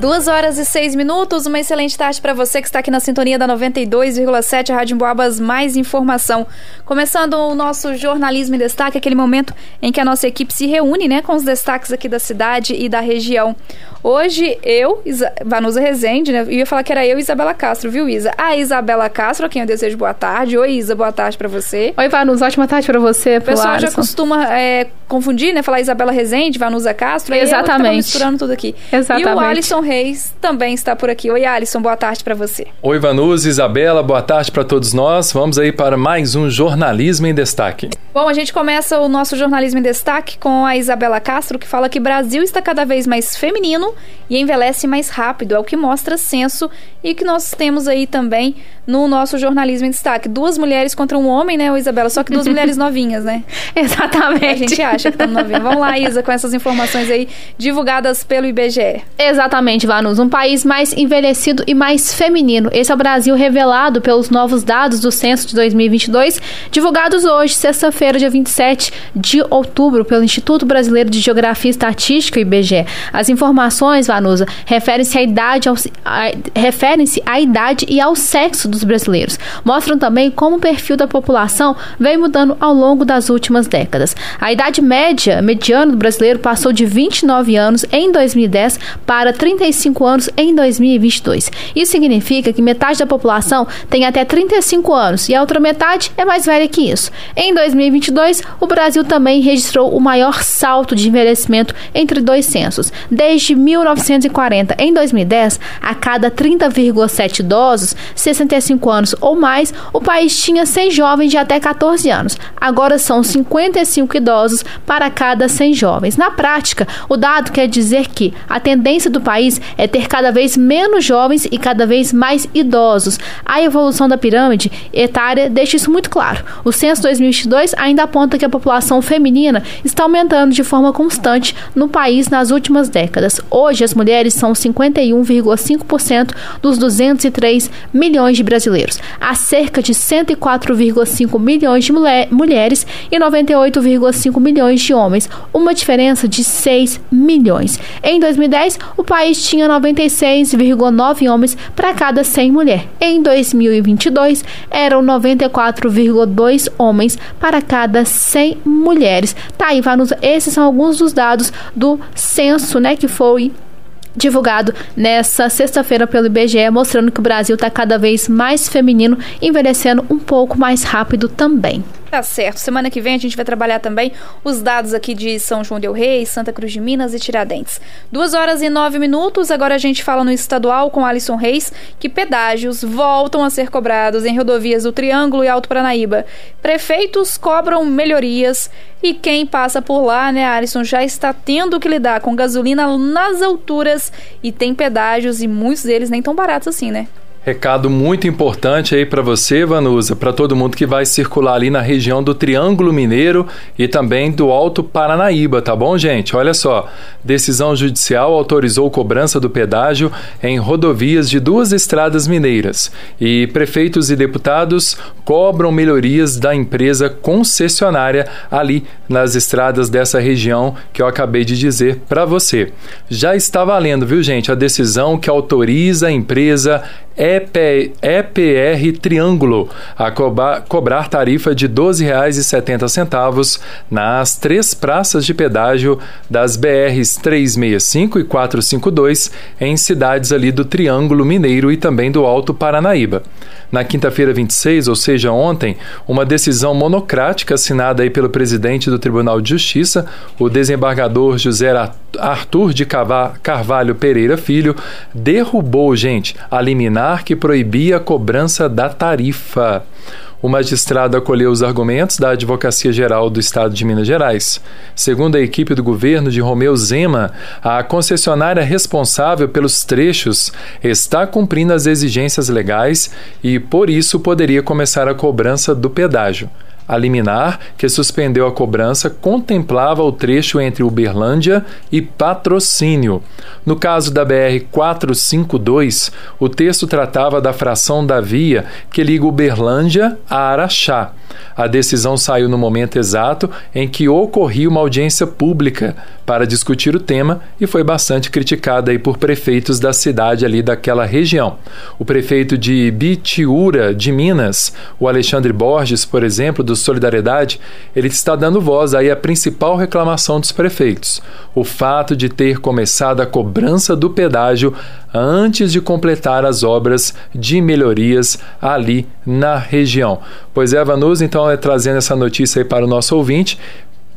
Duas horas e seis minutos, uma excelente tarde para você que está aqui na sintonia da 92,7 Rádio Emboabas, mais informação. Começando o nosso jornalismo em destaque, aquele momento em que a nossa equipe se reúne, né, com os destaques aqui da cidade e da região. Hoje, eu, Isa, Vanusa Rezende, né, ia falar que era eu e Isabela Castro, viu, Isa? A Isabela Castro, a quem eu desejo boa tarde. Oi, Isa, boa tarde para você. Oi, Vanusa, ótima tarde para você, O pessoal já costuma é, confundir, né, falar Isabela Rezende, Vanusa Castro. Exatamente. Eu misturando tudo aqui. Exatamente. E o Alisson Reis também está por aqui. Oi, Alisson, boa tarde para você. Oi, Vanusa, Isabela, boa tarde para todos nós. Vamos aí para mais um Jornalismo em Destaque. Bom, a gente começa o nosso Jornalismo em Destaque com a Isabela Castro, que fala que Brasil está cada vez mais feminino e envelhece mais rápido. É o que mostra censo e que nós temos aí também no nosso Jornalismo em Destaque. Duas mulheres contra um homem, né, Isabela? Só que duas mulheres novinhas, né? Exatamente. A gente acha que estão novinhas. Vamos lá, Isa, com essas informações aí divulgadas pelo IBGE. Exatamente, Vanus. Um país mais envelhecido e mais feminino. Esse é o Brasil revelado pelos novos dados do censo de 2022, divulgados hoje, sexta-feira, dia 27 de outubro, pelo Instituto Brasileiro de Geografia e Estatística, IBGE. As informações, Vanusa, referem-se à idade, referem-se à idade e ao sexo dos brasileiros. Mostram também como o perfil da população vem mudando ao longo das últimas décadas. A idade média, mediana do brasileiro passou de 29 anos em 2010 para 35 anos em 2022. Isso significa que metade da população tem até 35 anos e a outra metade é mais velha que isso. Em 2022, o Brasil também registrou o maior salto de envelhecimento entre dois censos. Desde 1940, em 2010, a cada 30,7 idosos, 65 anos ou mais, o país tinha 100 jovens de até 14 anos. Agora são 55 idosos para cada 100 jovens. Na prática, o dado quer dizer que a tendência do país é ter cada vez menos jovens e cada vez mais idosos. A evolução da pirâmide etária deixa isso muito claro. O censo 2022 ainda aponta que a população feminina está aumentando de forma constante no país nas últimas décadas. Hoje, as mulheres são 51,5% dos 203 milhões de brasileiros. Há cerca de 104,5 milhões de mulher, mulheres e 98,5 milhões de homens, uma diferença de 6 milhões. Em 2010, o país tinha 96,9 homens para cada 100 mulheres. Em 2022, eram 94,2 homens para cada 100 mulheres. Tá aí, Vanusa, esses são alguns dos dados do censo, né, que foi divulgado nessa sexta-feira pelo IBGE, mostrando que o Brasil está cada vez mais feminino, envelhecendo um pouco mais rápido também. Tá certo. Semana que vem a gente vai trabalhar também os dados aqui de São João del Rei, Santa Cruz de Minas e Tiradentes. Duas horas e nove minutos. Agora a gente fala no estadual com Alisson Reis que pedágios voltam a ser cobrados em rodovias do Triângulo e Alto Paranaíba. Prefeitos cobram melhorias e quem passa por lá, né, Alisson, já está tendo que lidar com gasolina nas alturas e tem pedágios e muitos deles nem tão baratos assim, né? Recado muito importante aí para você, Vanusa, para todo mundo que vai circular ali na região do Triângulo Mineiro e também do Alto Paranaíba, tá bom, gente? Olha só, decisão judicial autorizou cobrança do pedágio em rodovias de duas estradas mineiras e prefeitos e deputados cobram melhorias da empresa concessionária ali nas estradas dessa região que eu acabei de dizer para você. Já está valendo, viu, gente, a decisão que autoriza a empresa EP, EPR Triângulo a cobrar, cobrar tarifa de R$ 12,70 nas três praças de pedágio das BRs 365 e 452 em cidades ali do Triângulo Mineiro e também do Alto Paranaíba. Na quinta-feira 26, ou seja, ontem, uma decisão monocrática assinada aí pelo presidente do Tribunal de Justiça, o desembargador José Arthur de Carvalho Pereira Filho, derrubou, gente, a liminar que proibia a cobrança da tarifa. O magistrado acolheu os argumentos da Advocacia Geral do Estado de Minas Gerais. Segundo a equipe do governo de Romeu Zema, a concessionária responsável pelos trechos está cumprindo as exigências legais e, por isso, poderia começar a cobrança do pedágio. A liminar, que suspendeu a cobrança, contemplava o trecho entre Uberlândia e Patrocínio. No caso da BR 452, o texto tratava da fração da via que liga Uberlândia a Araxá. A decisão saiu no momento exato em que ocorria uma audiência pública para discutir o tema e foi bastante criticada aí por prefeitos da cidade ali daquela região. O prefeito de Bitiúra, de Minas, o Alexandre Borges, por exemplo, do Solidariedade, ele está dando voz aí à principal reclamação dos prefeitos, o fato de ter começado a cobrança do pedágio antes de completar as obras de melhorias ali na região. Pois é, Vanus, então é trazendo essa notícia aí para o nosso ouvinte,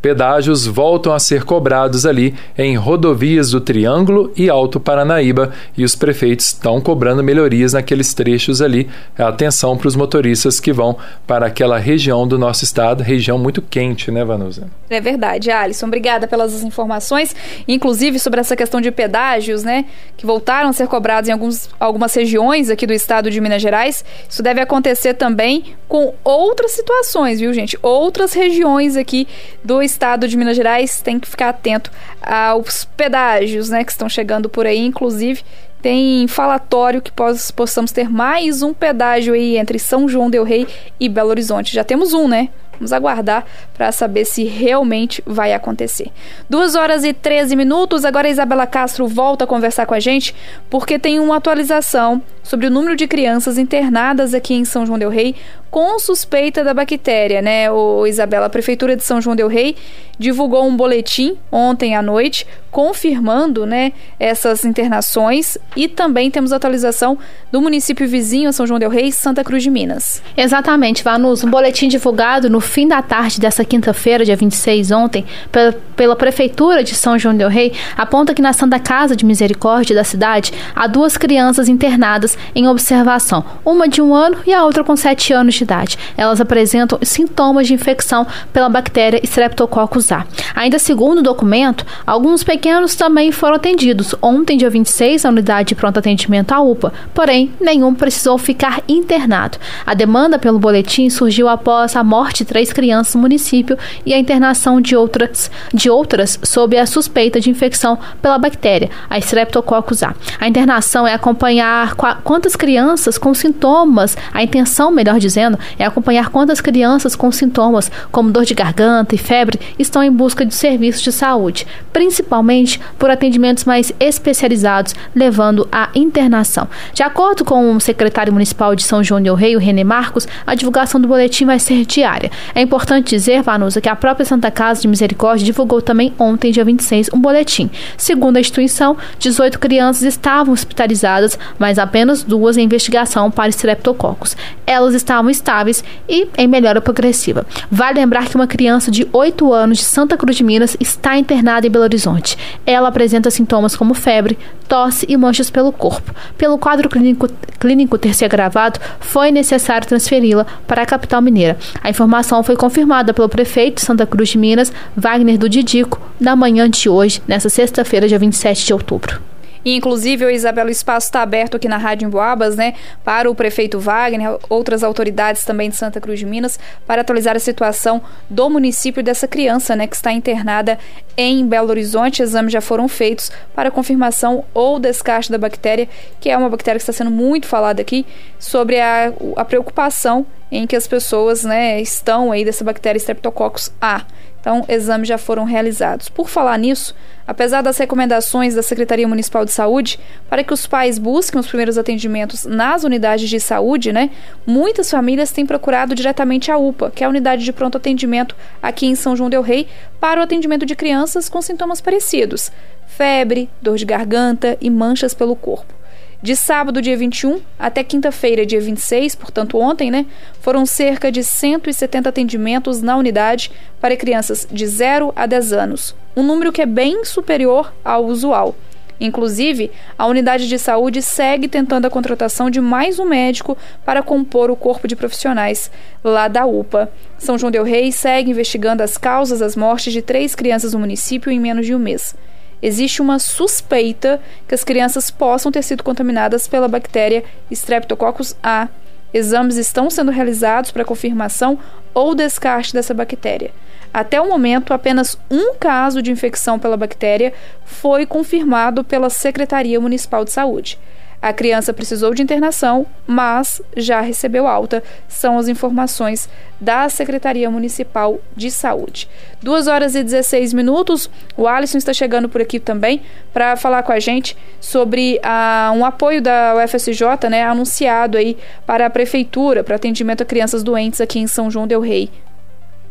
Pedágios voltam a ser cobrados ali em rodovias do Triângulo e Alto Paranaíba e os prefeitos estão cobrando melhorias naqueles trechos ali. Atenção para os motoristas que vão para aquela região do nosso estado, região muito quente, né, Vanusa? É verdade, Alisson. Obrigada pelas informações, inclusive sobre essa questão de pedágios, né, que voltaram a ser cobrados em alguns, algumas regiões aqui do estado de Minas Gerais. Isso deve acontecer também com outras situações, viu, gente? Outras regiões aqui do de Minas Gerais tem que ficar atento aos pedágios, né, que estão chegando por aí, inclusive tem falatório que pos, possamos ter mais um pedágio aí entre São João del Rei e Belo Horizonte. Já temos um, né? Vamos aguardar para saber se realmente vai acontecer. Duas horas e 13 minutos. Agora a Isabela Castro volta a conversar com a gente porque tem uma atualização sobre o número de crianças internadas aqui em São João del Rei com suspeita da bactéria, né? O Isabela, a prefeitura de São João del Rei divulgou um boletim ontem à noite confirmando, né, essas internações e também temos atualização do município vizinho São João del Rei, Santa Cruz de Minas. Exatamente, Vanus, um boletim divulgado no fim da tarde dessa quinta-feira, dia 26 ontem, pela, pela prefeitura de São João del Rei, aponta que na Santa Casa de Misericórdia da cidade há duas crianças internadas em observação, uma de um ano e a outra com sete anos de idade. Elas apresentam sintomas de infecção pela bactéria Streptococcus A. Ainda segundo o documento, alguns pequenos também foram atendidos. Ontem, dia 26, a unidade de pronto atendimento à UPA, porém, nenhum precisou ficar internado. A demanda pelo boletim surgiu após a morte de três crianças no município e a internação de outras, de outras sob a suspeita de infecção pela bactéria, a Streptococcus A. A internação é acompanhar quantas crianças com sintomas, a intenção, melhor dizendo, é acompanhar quantas crianças com sintomas como dor de garganta e febre estão em busca de serviços de saúde, principalmente por atendimentos mais especializados, levando à internação. De acordo com o secretário municipal de São João del Rei, René Marcos, a divulgação do boletim vai ser diária. É importante dizer, Vanusa, que a própria Santa Casa de Misericórdia divulgou também ontem, dia 26, um boletim. Segundo a instituição, 18 crianças estavam hospitalizadas, mas apenas duas em investigação para estreptococos. Elas estavam estáveis e em melhora progressiva. Vale lembrar que uma criança de 8 anos de Santa Cruz de Minas está internada em Belo Horizonte. Ela apresenta sintomas como febre, tosse e manchas pelo corpo. Pelo quadro clínico, clínico ter se agravado, foi necessário transferi-la para a capital mineira. A informação foi confirmada pelo prefeito de Santa Cruz de Minas, Wagner do Didico, na manhã de hoje, nesta sexta-feira, dia 27 de outubro. E, inclusive, o Isabela, o espaço está aberto aqui na Rádio Emboabas, né, para o prefeito Wagner, outras autoridades também de Santa Cruz de Minas, para atualizar a situação do município dessa criança, né, que está internada em Belo Horizonte. Exames já foram feitos para confirmação ou descarte da bactéria, que é uma bactéria que está sendo muito falada aqui, sobre a, a preocupação em que as pessoas, né, estão aí dessa bactéria Streptococcus A. Então, exames já foram realizados. Por falar nisso, apesar das recomendações da Secretaria Municipal de Saúde para que os pais busquem os primeiros atendimentos nas unidades de saúde, né? Muitas famílias têm procurado diretamente a UPA, que é a unidade de pronto atendimento aqui em São João del Rei, para o atendimento de crianças com sintomas parecidos: febre, dor de garganta e manchas pelo corpo. De sábado, dia 21, até quinta-feira, dia 26, portanto ontem, né, foram cerca de 170 atendimentos na unidade para crianças de 0 a 10 anos, um número que é bem superior ao usual. Inclusive, a unidade de saúde segue tentando a contratação de mais um médico para compor o corpo de profissionais lá da UPA. São João Del Rei segue investigando as causas das mortes de três crianças no município em menos de um mês existe uma suspeita que as crianças possam ter sido contaminadas pela bactéria Streptococcus A. Exames estão sendo realizados para confirmação ou descarte dessa bactéria. Até o momento, apenas um caso de infecção pela bactéria foi confirmado pela Secretaria Municipal de Saúde. A criança precisou de internação, mas já recebeu alta, são as informações da Secretaria Municipal de Saúde. 2 horas e 16 minutos. O Alisson está chegando por aqui também para falar com a gente sobre ah, um apoio da UFSJ, né, anunciado aí para a prefeitura para atendimento a crianças doentes aqui em São João del Rei.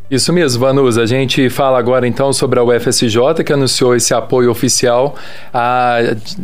Isso mesmo, Vanus. A gente fala agora então sobre a UFSJ, que anunciou esse apoio oficial a,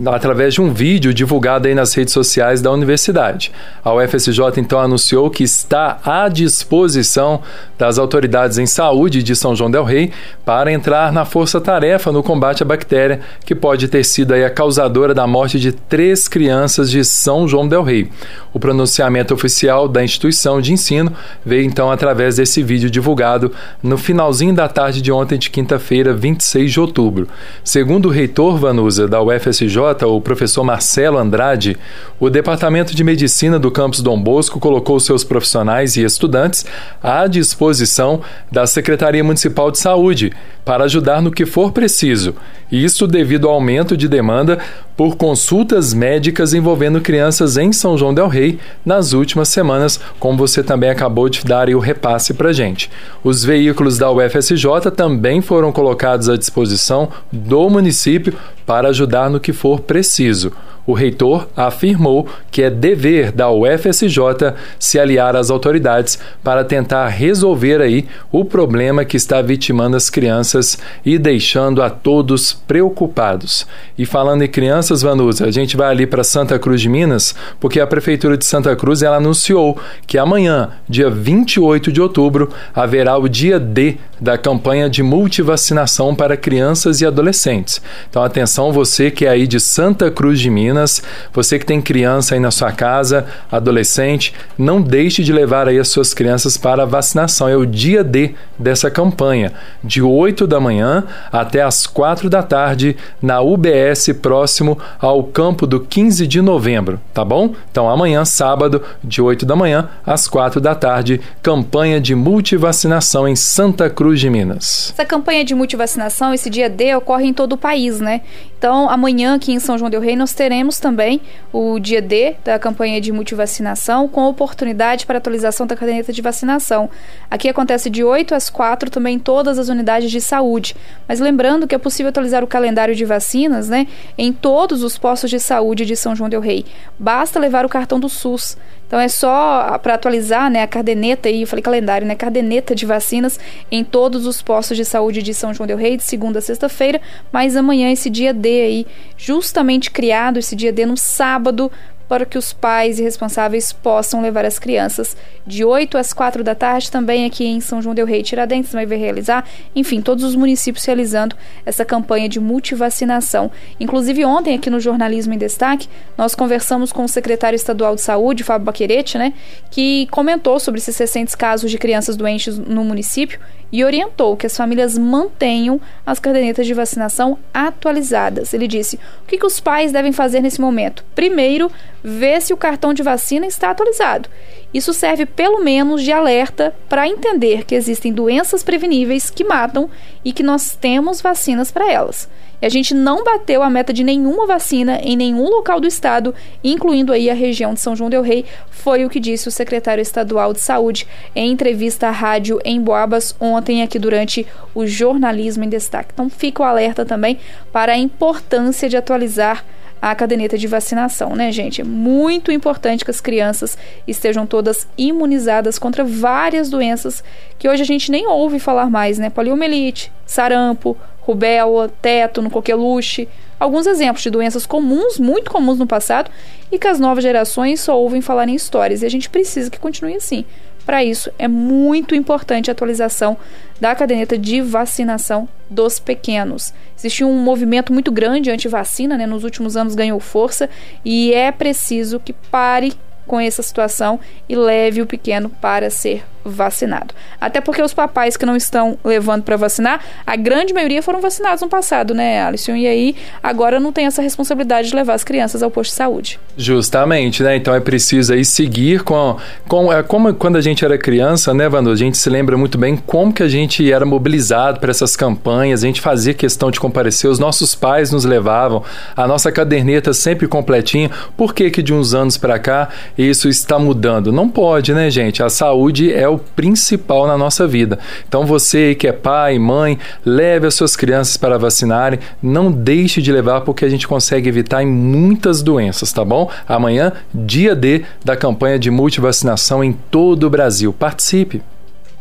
através de um vídeo divulgado aí nas redes sociais da universidade. A UFSJ então anunciou que está à disposição das autoridades em saúde de São João del Rei para entrar na força-tarefa no combate à bactéria que pode ter sido aí a causadora da morte de três crianças de São João del Rei. O pronunciamento oficial da instituição de ensino veio então através desse vídeo divulgado no finalzinho da tarde de ontem, de quinta-feira, 26 de outubro. Segundo o reitor Vanusa da UFSJ, o professor Marcelo Andrade, o Departamento de Medicina do campus Dom Bosco colocou seus profissionais e estudantes à disposição da Secretaria Municipal de Saúde para ajudar no que for preciso. Isso devido ao aumento de demanda por consultas médicas envolvendo crianças em São João del Rei nas últimas semanas, como você também acabou de dar o repasse para gente. Os veículos da UFSJ também foram colocados à disposição do município para ajudar no que for preciso. O reitor afirmou que é dever da UFSJ se aliar às autoridades para tentar resolver aí o problema que está vitimando as crianças e deixando a todos preocupados. E falando em crianças, Vanusa, a gente vai ali para Santa Cruz de Minas, porque a prefeitura de Santa Cruz ela anunciou que amanhã, dia 28 de outubro, haverá o dia D da campanha de multivacinação para crianças e adolescentes. Então atenção você que é aí de Santa Cruz de Minas. Você que tem criança aí na sua casa, adolescente, não deixe de levar aí as suas crianças para a vacinação. É o dia D dessa campanha, de 8 da manhã até as 4 da tarde, na UBS, próximo ao campo do 15 de novembro, tá bom? Então amanhã, sábado, de 8 da manhã às 4 da tarde, campanha de multivacinação em Santa Cruz de Minas. Essa campanha de multivacinação, esse dia D, ocorre em todo o país, né? Então, amanhã aqui em São João del Rei nós teremos também o dia D da campanha de multivacinação com oportunidade para atualização da caderneta de vacinação. Aqui acontece de 8 às 4 também em todas as unidades de saúde. Mas lembrando que é possível atualizar o calendário de vacinas, né, em todos os postos de saúde de São João del Rei. Basta levar o cartão do SUS. Então é só para atualizar, né, a caderneta aí, eu falei calendário, né, caderneta de vacinas em todos os postos de saúde de São João del Rei de segunda a sexta-feira, mas amanhã esse dia D aí, justamente criado esse dia D no sábado para que os pais e responsáveis possam levar as crianças de 8 às 4 da tarde, também aqui em São João del Rei Tiradentes vai realizar, enfim, todos os municípios realizando essa campanha de multivacinação. Inclusive ontem aqui no Jornalismo em Destaque, nós conversamos com o secretário estadual de saúde, Fábio Baquerete, né, que comentou sobre esses recentes casos de crianças doentes no município e orientou que as famílias mantenham as cadernetas de vacinação atualizadas. Ele disse: o que, que os pais devem fazer nesse momento? Primeiro, ver se o cartão de vacina está atualizado. Isso serve pelo menos de alerta para entender que existem doenças preveníveis que matam e que nós temos vacinas para elas. E a gente não bateu a meta de nenhuma vacina em nenhum local do estado, incluindo aí a região de São João del Rei, foi o que disse o secretário estadual de saúde em entrevista à rádio em Boabas ontem aqui durante o jornalismo em destaque. Então fica o alerta também para a importância de atualizar a caderneta de vacinação, né, gente? É muito importante que as crianças estejam todas imunizadas contra várias doenças que hoje a gente nem ouve falar mais, né? Poliomielite, sarampo, rubéola, tétano, coqueluche, alguns exemplos de doenças comuns, muito comuns no passado, e que as novas gerações só ouvem falar em histórias, e a gente precisa que continue assim. Para isso, é muito importante a atualização da caderneta de vacinação dos pequenos. Existe um movimento muito grande anti-vacina, né? nos últimos anos ganhou força, e é preciso que pare com essa situação e leve o pequeno para ser vacinado. Até porque os papais que não estão levando para vacinar, a grande maioria foram vacinados no passado, né, Alisson? E aí agora não tem essa responsabilidade de levar as crianças ao posto de saúde. Justamente, né? Então é preciso aí seguir com, com é, como quando a gente era criança, né, Vanu? A gente se lembra muito bem como que a gente era mobilizado para essas campanhas, a gente fazia questão de comparecer, os nossos pais nos levavam, a nossa caderneta sempre completinha. Por que que de uns anos para cá isso está mudando? Não pode, né, gente? A saúde é o principal na nossa vida. Então você que é pai, mãe, leve as suas crianças para vacinarem, não deixe de levar porque a gente consegue evitar em muitas doenças, tá bom? Amanhã, dia D da campanha de multivacinação em todo o Brasil. Participe!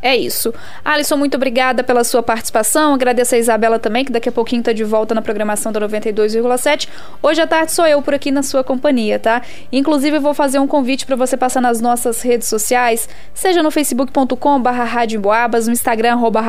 É isso. Alisson, muito obrigada pela sua participação. Agradeço a Isabela também, que daqui a pouquinho está de volta na programação da 92,7. Hoje à tarde sou eu por aqui na sua companhia, tá? Inclusive, eu vou fazer um convite para você passar nas nossas redes sociais, seja no facebook.com.br no Instagram, arroba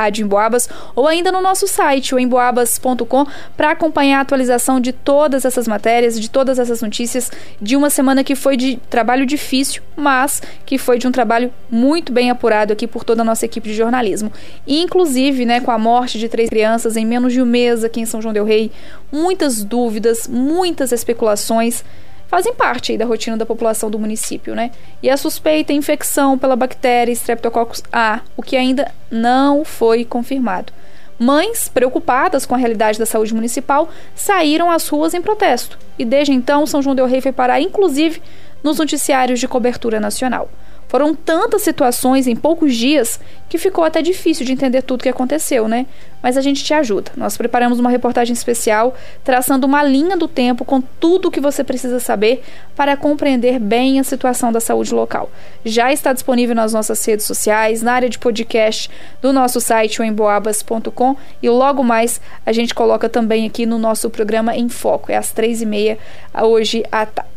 ou ainda no nosso site, o emboabas.com, para acompanhar a atualização de todas essas matérias, de todas essas notícias de uma semana que foi de trabalho difícil, mas que foi de um trabalho muito bem apurado aqui por toda a nossa equipe de jornalismo. E, inclusive, né, com a morte de três crianças em menos de um mês aqui em São João del Rei, muitas dúvidas, muitas especulações fazem parte aí da rotina da população do município, né? E a suspeita é infecção pela bactéria Streptococcus A, o que ainda não foi confirmado. Mães, preocupadas com a realidade da saúde municipal, saíram às ruas em protesto. E desde então, São João del Rei foi parar, inclusive, nos noticiários de cobertura nacional. Foram tantas situações em poucos dias que ficou até difícil de entender tudo o que aconteceu, né? Mas a gente te ajuda. Nós preparamos uma reportagem especial traçando uma linha do tempo com tudo o que você precisa saber para compreender bem a situação da saúde local. Já está disponível nas nossas redes sociais, na área de podcast do nosso site, emboabas.com e logo mais a gente coloca também aqui no nosso programa em foco. É às três e meia hoje,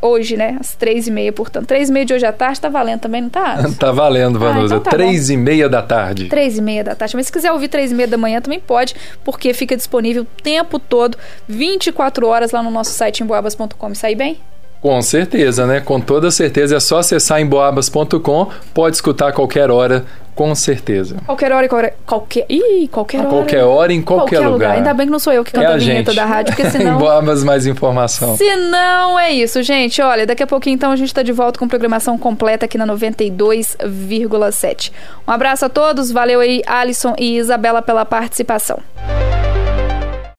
hoje né? Às três e meia, portanto. Três e meia de hoje à tarde tá valendo também, não tá? tá valendo, Vanusa. Ah, então tá três e meia da tarde. Três e meia da tarde. Mas se quiser ouvir três e meia da manhã também pode, porque fica disponível o tempo todo, 24 horas lá no nosso site emboabas.com. Sai bem? Com certeza, né? Com toda certeza. É só acessar emboabas.com, pode escutar a qualquer hora, com certeza. Qualquer hora e qualquer. qualquer ih, qualquer hora. Qualquer hora em qualquer, qualquer lugar. lugar. Ainda bem que não sou eu que canto é a, a vinheta da rádio, porque senão. Emboabas mais informação. Se não, é isso, gente. Olha, daqui a pouquinho então a gente está de volta com programação completa aqui na 92,7. Um abraço a todos, valeu aí, Alisson e Isabela, pela participação.